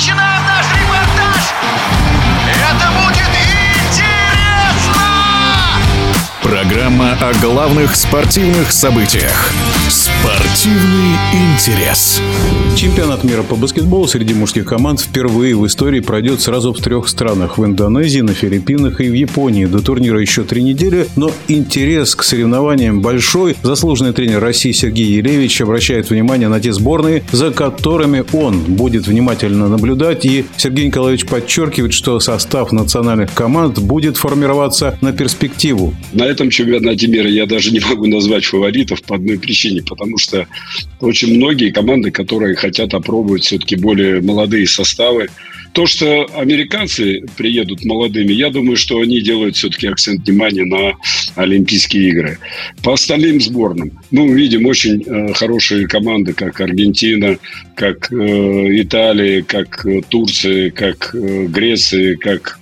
начинаем наш репортаж! Это будет интересно! Программа о главных спортивных событиях. Спортивный интерес. Чемпионат мира по баскетболу среди мужских команд впервые в истории пройдет сразу в трех странах – в Индонезии, на Филиппинах и в Японии. До турнира еще три недели, но интерес к соревнованиям большой. Заслуженный тренер России Сергей Елевич обращает внимание на те сборные, за которыми он будет внимательно наблюдать. И Сергей Николаевич подчеркивает, что состав национальных команд будет формироваться на перспективу. На этом чемпионате мира я даже не могу назвать фаворитов по одной причине, потому что очень многие команды, которые хотят опробовать все-таки более молодые составы, то, что американцы приедут молодыми, я думаю, что они делают все-таки акцент внимания на Олимпийские игры. По остальным сборным мы увидим очень э, хорошие команды, как Аргентина, как э, Италия, как э, Турция, как Греция, как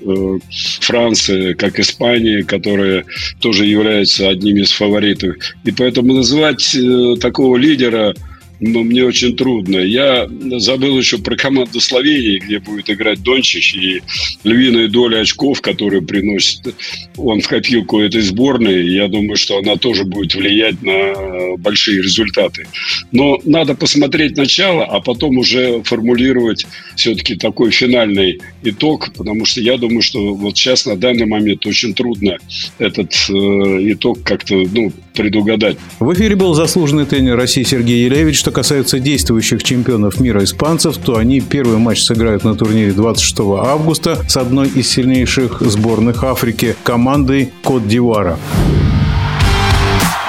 Франция, как Испания, которые тоже являются одними из фаворитов. И поэтому называть такого лидера 여러 но мне очень трудно. Я забыл еще про команду Словении, где будет играть Дончич, и львиная доля очков, которые приносит он в копилку этой сборной, я думаю, что она тоже будет влиять на большие результаты. Но надо посмотреть начало, а потом уже формулировать все-таки такой финальный итог, потому что я думаю, что вот сейчас на данный момент очень трудно этот э, итог как-то ну, предугадать. В эфире был заслуженный тренер России Сергей Елевич. Что касается действующих чемпионов мира испанцев, то они первый матч сыграют на турнире 26 августа с одной из сильнейших сборных Африки – командой Кот-Дивуара.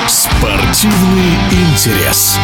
Спортивный интерес.